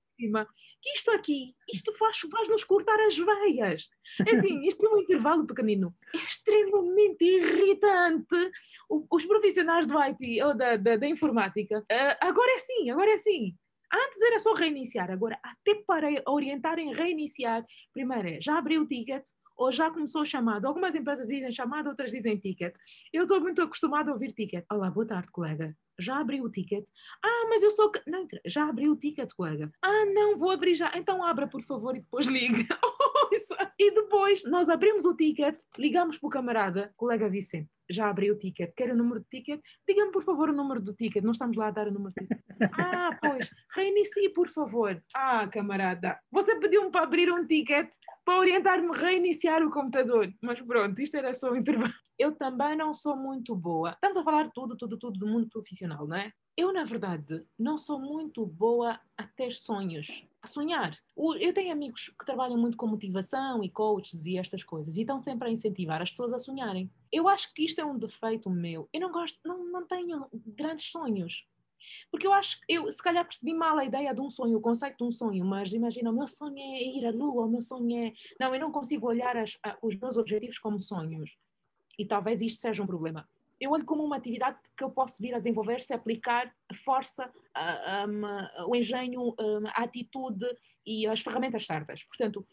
que isto aqui, isto faz, faz-nos cortar as veias. É assim, isto é um intervalo pequenino. É extremamente irritante. O, os profissionais do IT ou da, da, da informática, uh, agora é assim, agora é assim. Antes era só reiniciar, agora até para orientarem reiniciar, primeiro é, já abriu o ticket, ou já começou o chamado. Algumas empresas dizem chamado, outras dizem ticket. Eu estou muito acostumada a ouvir ticket. Olá, boa tarde, colega já abriu o ticket? Ah, mas eu sou. Não, já abriu o ticket, colega. Ah, não, vou abrir já. Então abra, por favor, e depois ligue. e depois nós abrimos o ticket, ligamos para o camarada, colega Vicente. Já abriu o ticket, quer o número de ticket? Diga-me, por favor, o número do ticket. Não estamos lá a dar o número de ticket. Ah, pois, reinicie, por favor. Ah, camarada, você pediu-me para abrir um ticket para orientar-me a reiniciar o computador. Mas pronto, isto era só um intervalo eu também não sou muito boa. Estamos a falar tudo, tudo, tudo do mundo profissional, não é? Eu, na verdade, não sou muito boa a ter sonhos, a sonhar. Eu tenho amigos que trabalham muito com motivação e coaches e estas coisas e estão sempre a incentivar as pessoas a sonharem. Eu acho que isto é um defeito meu. Eu não gosto, não, não tenho grandes sonhos. Porque eu acho que eu, se calhar, percebi mal a ideia de um sonho, o conceito de um sonho, mas imagina, o meu sonho é ir à lua, o meu sonho é. Não, eu não consigo olhar as, os meus objetivos como sonhos e talvez isto seja um problema. Eu olho como uma atividade que eu posso vir a desenvolver se aplicar a força, a, o engenho, a atitude e as ferramentas certas. Portanto,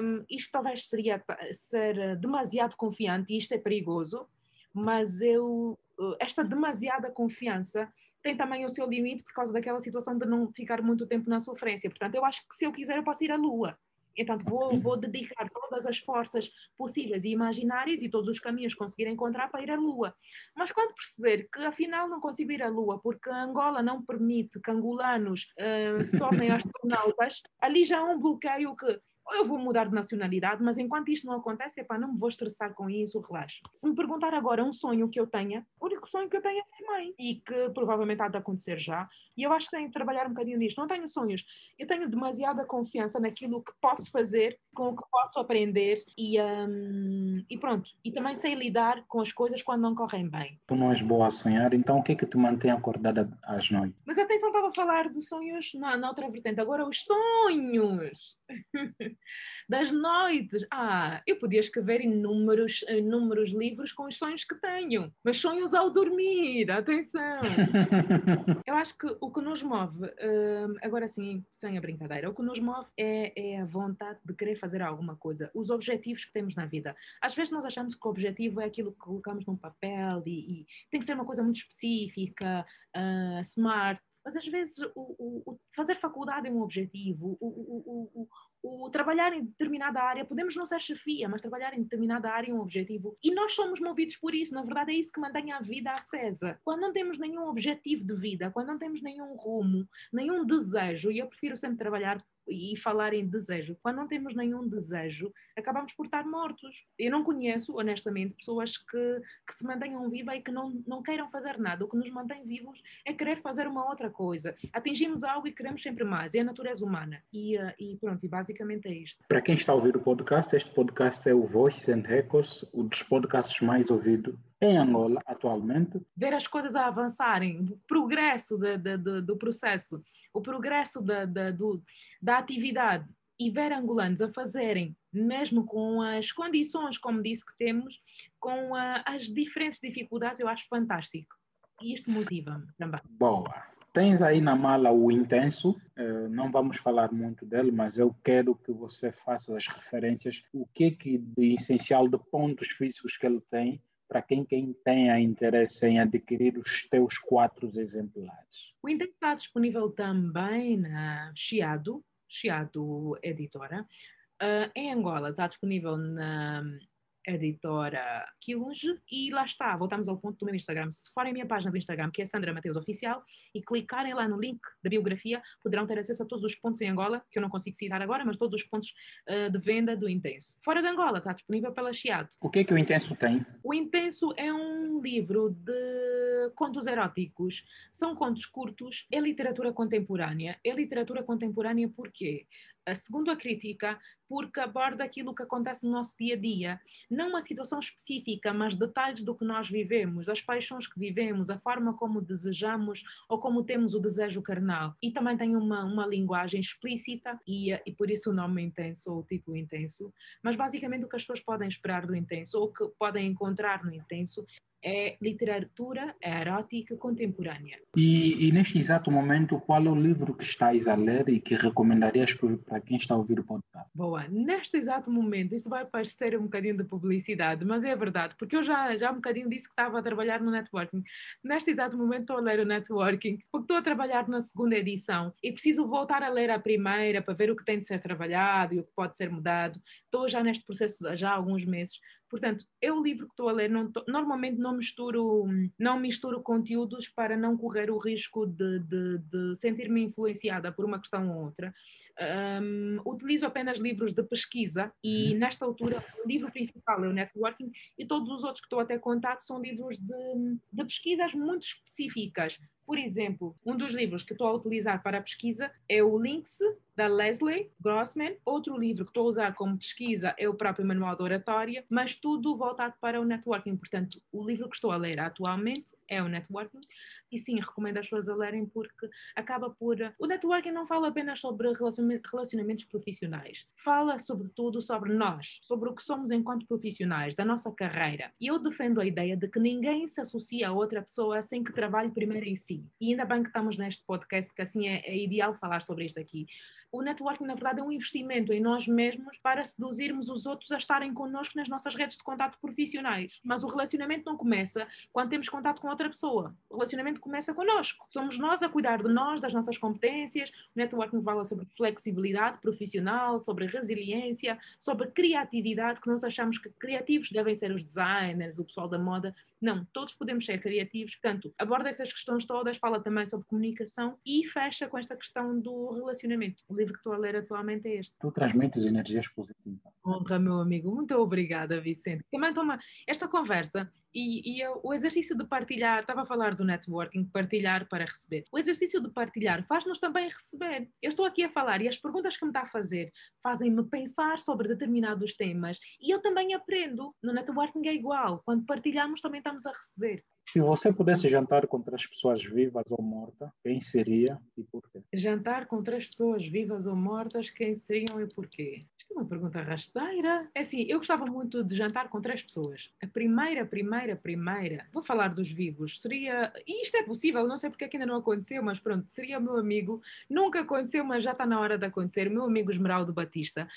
um, isto talvez seria ser demasiado confiante e isto é perigoso, mas eu esta demasiada confiança tem também o seu limite por causa daquela situação de não ficar muito tempo na sofrência. Portanto, eu acho que se eu quiser eu posso ir à lua, então, vou, vou dedicar todas as forças possíveis e imaginárias e todos os caminhos que conseguir encontrar para ir à Lua. Mas quando perceber que afinal não consigo ir à Lua porque Angola não permite que angolanos uh, se tornem astronautas, ali já há um bloqueio que ou eu vou mudar de nacionalidade, mas enquanto isto não acontece, epá, não me vou estressar com isso, relaxo. Se me perguntar agora um sonho que eu tenha, o único sonho que eu tenho é ser mãe e que provavelmente há de acontecer já. E eu acho que tenho de trabalhar um bocadinho nisto. Não tenho sonhos, eu tenho demasiada confiança naquilo que posso fazer, com o que posso aprender e, um, e pronto. E também sei lidar com as coisas quando não correm bem. Tu não és boa a sonhar, então o que é que te mantém acordada às noites? Mas atenção, estava a falar de sonhos na, na outra vertente. Agora, os sonhos! das noites. Ah, eu podia escrever inúmeros, inúmeros livros com os sonhos que tenho, mas sonhos dormir, atenção. Eu acho que o que nos move, hum, agora sim, sem a brincadeira, o que nos move é, é, a vontade de querer fazer alguma coisa, os objetivos que temos na vida. Às vezes nós achamos que o objetivo é aquilo que colocamos num papel e, e tem que ser uma coisa muito específica, uh, smart, mas às vezes o, o, o, fazer faculdade é um objetivo, o, o, trabalhar em determinada área, podemos não ser chefia, mas trabalhar em determinada área é um objetivo. E nós somos movidos por isso, na verdade é isso que mantém a vida acesa. Quando não temos nenhum objetivo de vida, quando não temos nenhum rumo, nenhum desejo, e eu prefiro sempre trabalhar e falar em desejo. Quando não temos nenhum desejo, acabamos por estar mortos. Eu não conheço, honestamente, pessoas que, que se mantenham vivas e que não, não queiram fazer nada. O que nos mantém vivos é querer fazer uma outra coisa. Atingimos algo e queremos sempre mais. É a natureza humana. E, uh, e pronto, e basicamente é isto. Para quem está a ouvir o podcast, este podcast é o Voices and Records, um dos podcasts mais ouvidos em Angola atualmente. Ver as coisas a avançarem, o progresso de, de, de, do processo, o progresso da, da, do, da atividade e ver angolanos a fazerem, mesmo com as condições, como disse, que temos, com a, as diferentes dificuldades, eu acho fantástico. E isto motiva-me também. Boa. Tens aí na mala o Intenso, uh, não vamos falar muito dele, mas eu quero que você faça as referências, o que é que de essencial de pontos físicos que ele tem para quem, quem tenha interesse em adquirir os teus quatro exemplares. O Index está disponível também na Chiado, Chiado Editora. Uh, em Angola está disponível na editora Quilunge e lá está, voltamos ao ponto do meu Instagram. Se forem a minha página do Instagram, que é Sandra Mateus Oficial, e clicarem lá no link da biografia, poderão ter acesso a todos os pontos em Angola, que eu não consigo citar agora, mas todos os pontos uh, de venda do Intenso. Fora de Angola, está disponível pela Chiado. O que é que o Intenso tem? O Intenso é um livro de contos eróticos. São contos curtos, é literatura contemporânea. É literatura contemporânea porquê? A crítica, porque aborda aquilo que acontece no nosso dia a dia. Não uma situação específica, mas detalhes do que nós vivemos, as paixões que vivemos, a forma como desejamos ou como temos o desejo carnal. E também tem uma, uma linguagem explícita e, e por isso o nome intenso ou o título intenso. Mas basicamente o que as pessoas podem esperar do intenso ou que podem encontrar no intenso é literatura erótica contemporânea. E, e, neste exato momento, qual é o livro que estás a ler e que recomendarias para quem está a ouvir o podcast? Boa, neste exato momento, isso vai parecer um bocadinho de publicidade, mas é verdade, porque eu já, já um bocadinho disse que estava a trabalhar no networking. Neste exato momento estou a ler o networking, porque estou a trabalhar na segunda edição e preciso voltar a ler a primeira para ver o que tem de ser trabalhado e o que pode ser mudado. Estou já neste processo já há alguns meses Portanto, eu o livro que estou a ler, não tô, normalmente não misturo, não misturo conteúdos para não correr o risco de, de, de sentir-me influenciada por uma questão ou outra. Um, utilizo apenas livros de pesquisa e uhum. nesta altura o livro principal é o networking e todos os outros que estou a ter contato são livros de, de pesquisas muito específicas por exemplo, um dos livros que estou a utilizar para a pesquisa é o Links, da Leslie Grossman. Outro livro que estou a usar como pesquisa é o próprio Manual de Oratória, mas tudo voltado para o networking. Portanto, o livro que estou a ler atualmente é o networking. E sim, recomendo as pessoas a lerem porque acaba por. O networking não fala apenas sobre relacionamentos profissionais, fala sobretudo sobre nós, sobre o que somos enquanto profissionais, da nossa carreira. E eu defendo a ideia de que ninguém se associa a outra pessoa sem que trabalhe primeiro em si. E ainda bem que estamos neste podcast, que assim é, é ideal falar sobre isto aqui o networking, na verdade, é um investimento em nós mesmos para seduzirmos os outros a estarem connosco nas nossas redes de contato profissionais. Mas o relacionamento não começa quando temos contato com outra pessoa. O relacionamento começa connosco. Somos nós a cuidar de nós, das nossas competências. O networking fala sobre flexibilidade profissional, sobre resiliência, sobre criatividade, que nós achamos que criativos devem ser os designers, o pessoal da moda. Não, todos podemos ser criativos. Portanto, aborda essas questões todas, fala também sobre comunicação e fecha com esta questão do relacionamento. Livro que estou a ler atualmente é este. Tu transmites energias positivas. Honra, meu amigo. Muito obrigada, Vicente. Também toma esta conversa e, e o exercício de partilhar, estava a falar do networking, partilhar para receber. O exercício de partilhar faz-nos também receber. Eu estou aqui a falar e as perguntas que me está a fazer fazem-me pensar sobre determinados temas e eu também aprendo. No networking é igual. Quando partilhamos, também estamos a receber. Se você pudesse jantar com três pessoas vivas ou mortas, quem seria e por quê? Jantar com três pessoas vivas ou mortas, quem seriam e porquê? Isto é uma pergunta rasteira. É assim, eu gostava muito de jantar com três pessoas. A primeira, primeira, primeira, vou falar dos vivos, seria, e isto é possível, não sei porque é que ainda não aconteceu, mas pronto, seria o meu amigo, nunca aconteceu, mas já está na hora de acontecer, o meu amigo Esmeraldo Batista.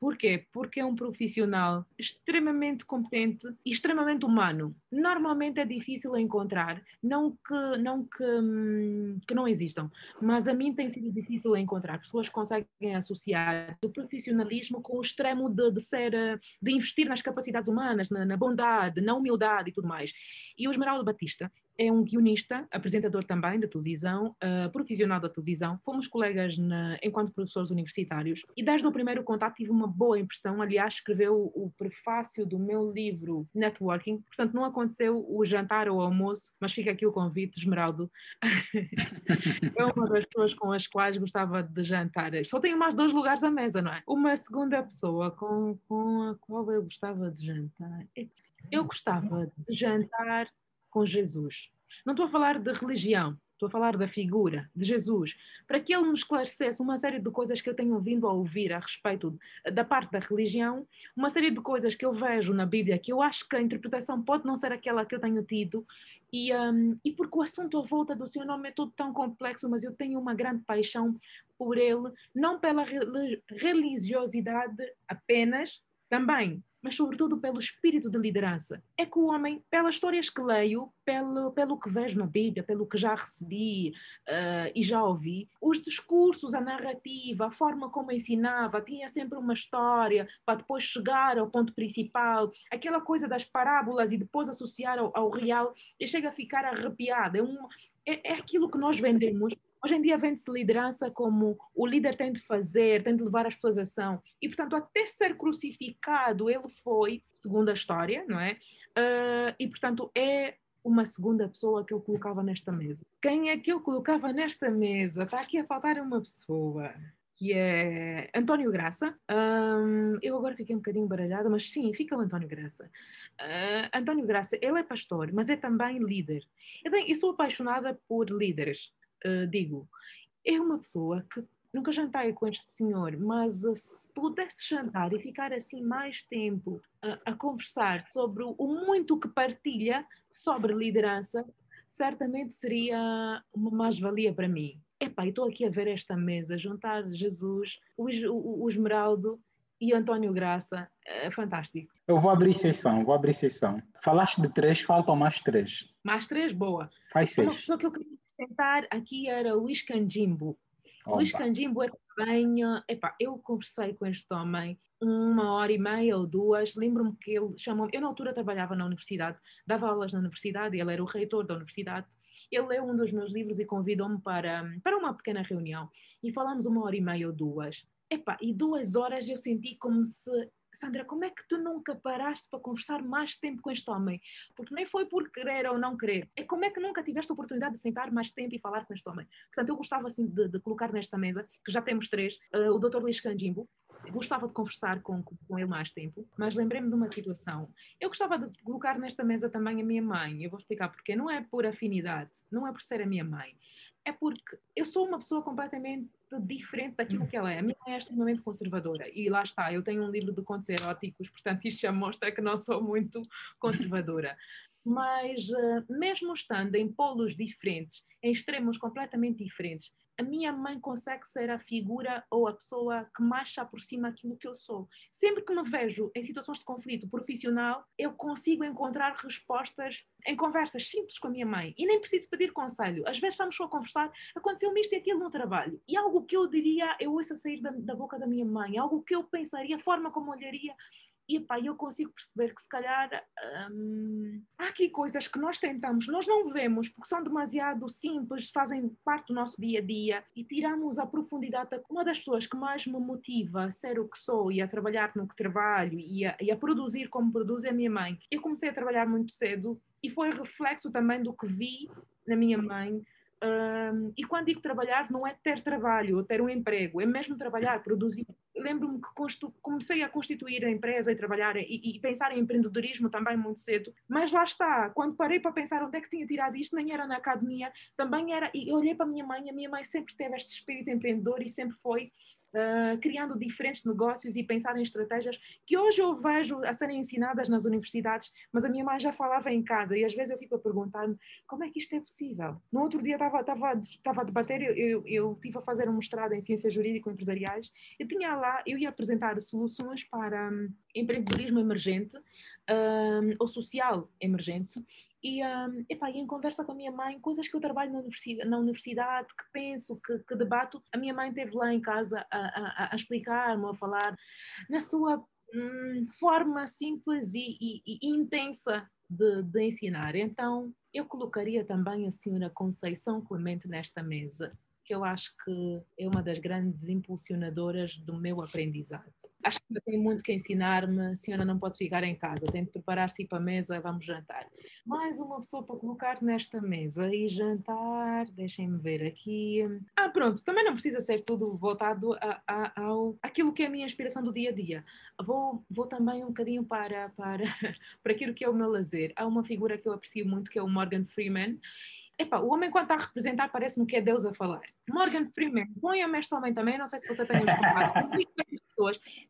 Porquê? Porque é um profissional extremamente competente e extremamente humano. Normalmente é difícil encontrar, não que não, que, hum, que não existam, mas a mim tem sido difícil encontrar pessoas que conseguem associar o profissionalismo com o extremo de, de ser, de investir nas capacidades humanas, na, na bondade, na humildade e tudo mais. E o Esmeraldo Batista é um guionista, apresentador também da televisão, uh, profissional da televisão. Fomos colegas na, enquanto professores universitários e desde o primeiro contato tive uma boa impressão. Aliás, escreveu o, prefácio do meu livro Networking. Portanto, não aconteceu o jantar ou o almoço, mas fica aqui o convite, Esmeraldo. é uma das pessoas com as quais gostava de jantar. Só tenho mais dois lugares à mesa, não é? Uma segunda pessoa com, com a qual eu gostava de jantar. Eu gostava de jantar com Jesus. Não estou a falar de religião, estou a falar da figura de Jesus, para que ele me esclarecesse uma série de coisas que eu tenho vindo a ouvir a respeito da parte da religião, uma série de coisas que eu vejo na Bíblia que eu acho que a interpretação pode não ser aquela que eu tenho tido, e, um, e porque o assunto à volta do seu nome é todo tão complexo, mas eu tenho uma grande paixão por ele, não pela religiosidade apenas, também, mas sobretudo pelo espírito de liderança. É que o homem, pelas histórias que leio, pelo, pelo que vejo na Bíblia, pelo que já recebi uh, e já ouvi, os discursos, a narrativa, a forma como ensinava, tinha sempre uma história para depois chegar ao ponto principal, aquela coisa das parábolas e depois associar ao, ao real, e chega a ficar arrepiada. É, um, é, é aquilo que nós vendemos Hoje em dia vende-se liderança como o líder tem de fazer, tem de levar as pessoas a ação. E, portanto, até ser crucificado, ele foi, segundo a história, não é? Uh, e, portanto, é uma segunda pessoa que eu colocava nesta mesa. Quem é que eu colocava nesta mesa? Está aqui a faltar uma pessoa que é António Graça. Um, eu agora fiquei um bocadinho baralhada, mas sim, fica o António Graça. Uh, António Graça, ele é pastor, mas é também líder. Bem, eu sou apaixonada por líderes uh, digo, é uma pessoa que nunca jantei com este senhor, mas uh, se pudesse jantar e ficar assim mais tempo uh, a conversar sobre o muito que partilha sobre liderança, certamente seria uma mais-valia para mim. Epá, estou aqui a ver esta mesa, juntar Jesus, o, o, o Esmeraldo e António Graça, é fantástico. Eu vou abrir sessão, vou abrir sessão. Falaste de três, faltam mais três. Mais três? Boa. Faz seis. Uma pessoa que eu queria aqui era Luís Canjimbo. Opa. Luís Canjimbo é também, epá, eu conversei com este homem uma hora e meia ou duas, lembro-me que ele chamou eu na altura trabalhava na universidade, dava aulas na universidade, ele era o reitor da universidade, ele leu um dos meus livros e convidou-me para, para uma pequena reunião e falámos uma hora e meia ou duas. Epá, e duas horas eu senti como se Sandra, como é que tu nunca paraste para conversar mais tempo com este homem? Porque nem foi por querer ou não querer, é como é que nunca tiveste a oportunidade de sentar mais tempo e falar com este homem? Portanto, eu gostava assim de, de colocar nesta mesa, que já temos três, uh, o Dr. Luís Canjimbo, gostava de conversar com, com ele mais tempo, mas lembrei-me de uma situação. Eu gostava de colocar nesta mesa também a minha mãe, eu vou explicar porque, não é por afinidade, não é por ser a minha mãe, é porque eu sou uma pessoa completamente diferente daquilo que ela é. A minha mãe é extremamente conservadora e lá está, eu tenho um livro de contos eróticos, portanto isto já mostra que não sou muito conservadora. Mas uh, mesmo estando em polos diferentes, em extremos completamente diferentes, a minha mãe consegue ser a figura ou a pessoa que mais se aproxima daquilo que eu sou. Sempre que me vejo em situações de conflito profissional, eu consigo encontrar respostas em conversas simples com a minha mãe e nem preciso pedir conselho. Às vezes estamos só a conversar, aconteceu-me isto e aquilo no trabalho. E algo que eu diria, eu ouço a sair da, da boca da minha mãe, algo que eu pensaria, a forma como olharia, e pá, eu consigo perceber que se calhar hum, há aqui coisas que nós tentamos, nós não vemos porque são demasiado simples, fazem parte do nosso dia a dia e tiramos a profundidade. Uma das pessoas que mais me motiva a ser o que sou e a trabalhar no que trabalho e a, e a produzir como produzo é a minha mãe. Eu comecei a trabalhar muito cedo e foi reflexo também do que vi na minha mãe. Um, e quando digo trabalhar, não é ter trabalho ou ter um emprego, é mesmo trabalhar, produzir. Lembro-me que comecei a constituir a empresa e trabalhar e, e, pensar em empreendedorismo também muito cedo, mas lá está, quando parei para pensar onde é que tinha tirado isto, nem era na academia, também era, e olhei para a minha mãe, a minha mãe sempre teve este espírito empreendedor e sempre foi uh, criando diferentes negócios e pensar em estratégias que hoje eu vejo a serem ensinadas nas universidades, mas a minha mãe já falava em casa e às vezes eu fico a perguntar-me como é que isto é possível. No outro dia estava, estava, estava a debater, eu, eu, eu tive a fazer um mestrado em ciências jurídico-empresariais e tinha lá, eu ia apresentar soluções para um, empreendedorismo emergente um, ou social emergente e, um, epá, e em conversa com a minha mãe, coisas que eu trabalho na universidade, na universidade que penso, que, que debato, a minha mãe esteve lá em casa a, a, a explicar-me, a falar na sua hum, forma simples e, e, e intensa de, de, ensinar. Então, eu colocaria também a senhora Conceição Clemente nesta mesa que eu acho que é uma das grandes impulsionadoras do meu aprendizado. Acho que tem muito que ensinar-me, a senhora não pode ficar em casa, tem de preparar-se para a mesa, vamos jantar. Mais uma pessoa para colocar nesta mesa e jantar, deixem-me ver aqui. Ah, pronto, também não precisa ser tudo voltado a, a, ao aquilo que é a minha inspiração do dia a dia. Vou, vou também um bocadinho para, para, para aquilo que é o meu lazer. Há uma figura que eu aprecio muito que é o Morgan Freeman Epá, o homem quando está a representar parece-me que é Deus a falar. Morgan Freeman, ponha-me este homem também, não sei se você tem os contatos,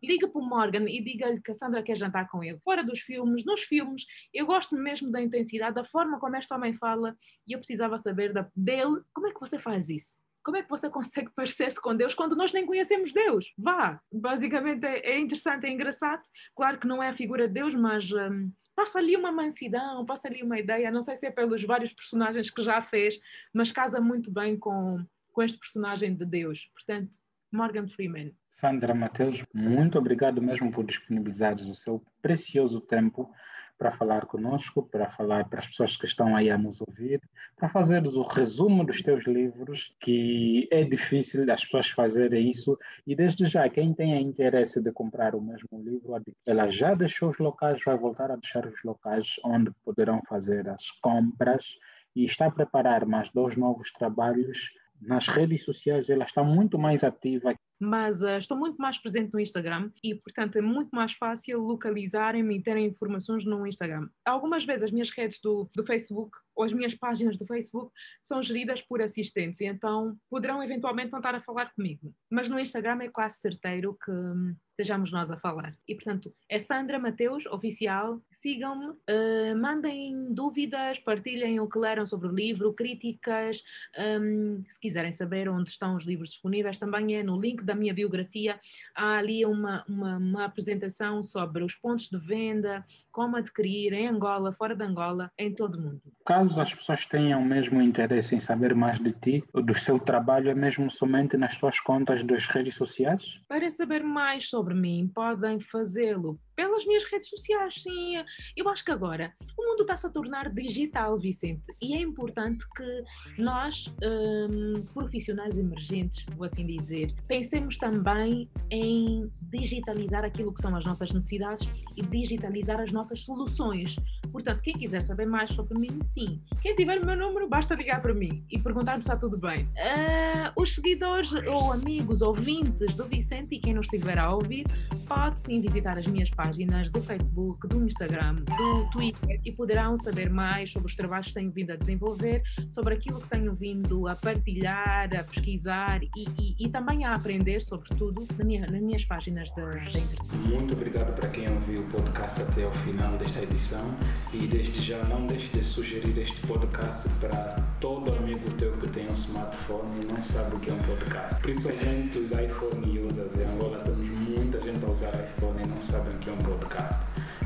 liga para o Morgan e diga-lhe que a Sandra quer jantar com ele. Fora dos filmes, nos filmes, eu gosto mesmo da intensidade, da forma como este homem fala e eu precisava saber da, dele, como é que você faz isso? Como é que você consegue parecer-se com Deus quando nós nem conhecemos Deus? Vá! Basicamente é, é interessante, é engraçado. Claro que não é a figura de Deus, mas hum, passa ali uma mansidão, passa ali uma ideia, não sei se é pelos vários personagens que já fez, mas casa muito bem com, com este personagem de Deus. Portanto, Morgan Freeman. Sandra Mateus, muito obrigado mesmo por disponibilizares o seu precioso tempo para falar conosco, para falar para as pessoas que estão aí a nos ouvir, para fazer o resumo dos teus livros, que é difícil as pessoas fazerem isso. E desde já, quem tem interesse de comprar o mesmo livro, ela já deixou os locais, vai voltar a deixar os locais onde poderão fazer as compras e está a preparar mais dois novos trabalhos nas redes sociais ela está muito mais ativa mas uh, estou muito mais presente no Instagram e, portanto, é muito mais fácil localizarem-me e terem informações no Instagram. Algumas vezes as minhas redes do, do Facebook ou as minhas páginas do Facebook são geridas por assistentes, e então poderão eventualmente não estar a falar comigo. Mas no Instagram é quase certeiro que hum, sejamos nós a falar. E portanto, é Sandra Mateus, oficial. Sigam-me, uh, mandem dúvidas, partilhem o que leram sobre o livro, críticas. Um, se quiserem saber onde estão os livros disponíveis, também é no link da minha biografia. Há ali uma, uma, uma apresentação sobre os pontos de venda, como adquirir em Angola, fora de Angola, em todo o mundo. Caso as pessoas tenham mesmo interesse em saber mais de ti, do seu trabalho, é mesmo somente nas tuas contas das redes sociais? Para saber mais sobre mim, podem fazê-lo pelas minhas redes sociais, sim. Eu acho que agora o mundo está-se a tornar digital, Vicente, e é importante que nós, um, profissionais emergentes, vou assim dizer, pensemos também em digitalizar aquilo que são as nossas necessidades e digitalizar as nossas soluções. Portanto, quem quiser saber mais sobre mim, sim. Quem tiver o meu número, basta ligar para mim e perguntar-me se está tudo bem. Uh, os seguidores ou amigos, ouvintes do Vicente e quem não estiver a ouvir, pode sim visitar as minhas páginas páginas do Facebook, do Instagram, do Twitter e poderão saber mais sobre os trabalhos que tenho vindo a desenvolver, sobre aquilo que tenho vindo a partilhar, a pesquisar e, e, e também a aprender, sobretudo, na minha, nas minhas páginas da, da internet. Muito obrigado para quem ouviu o podcast até ao final desta edição e desde já não deixe de sugerir este podcast para todo amigo teu que tem um smartphone e não sabe o que é um podcast. Principalmente os iPhone users. Em Angola temos muita gente a usar iPhone e não sabem o que é um podcast.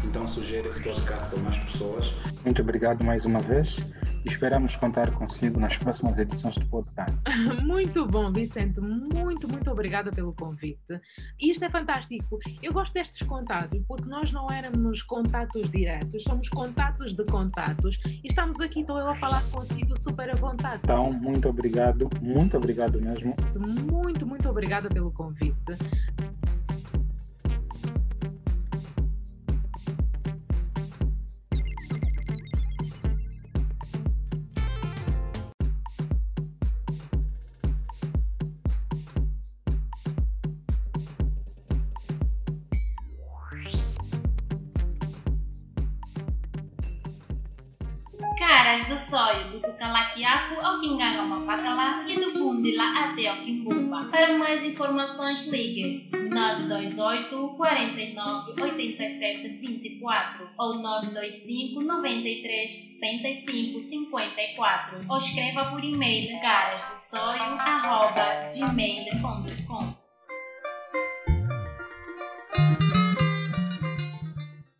Então sugere esse podcast para mais pessoas. Muito obrigado mais uma vez esperamos contar consigo nas próximas edições do podcast. Muito bom, Vicente. Muito, muito obrigada pelo convite. E isto é fantástico. Eu gosto destes contatos porque nós não éramos contatos diretos, somos contatos de contatos. E estamos aqui, estou eu a falar consigo super à vontade. Então, muito obrigado, muito obrigado mesmo. Muito, muito obrigada pelo convite. Para mais informações, ligue 928 49 87 24 ou 925 93 75 54 ou escreva por e-mail carasdossoio.gmail.com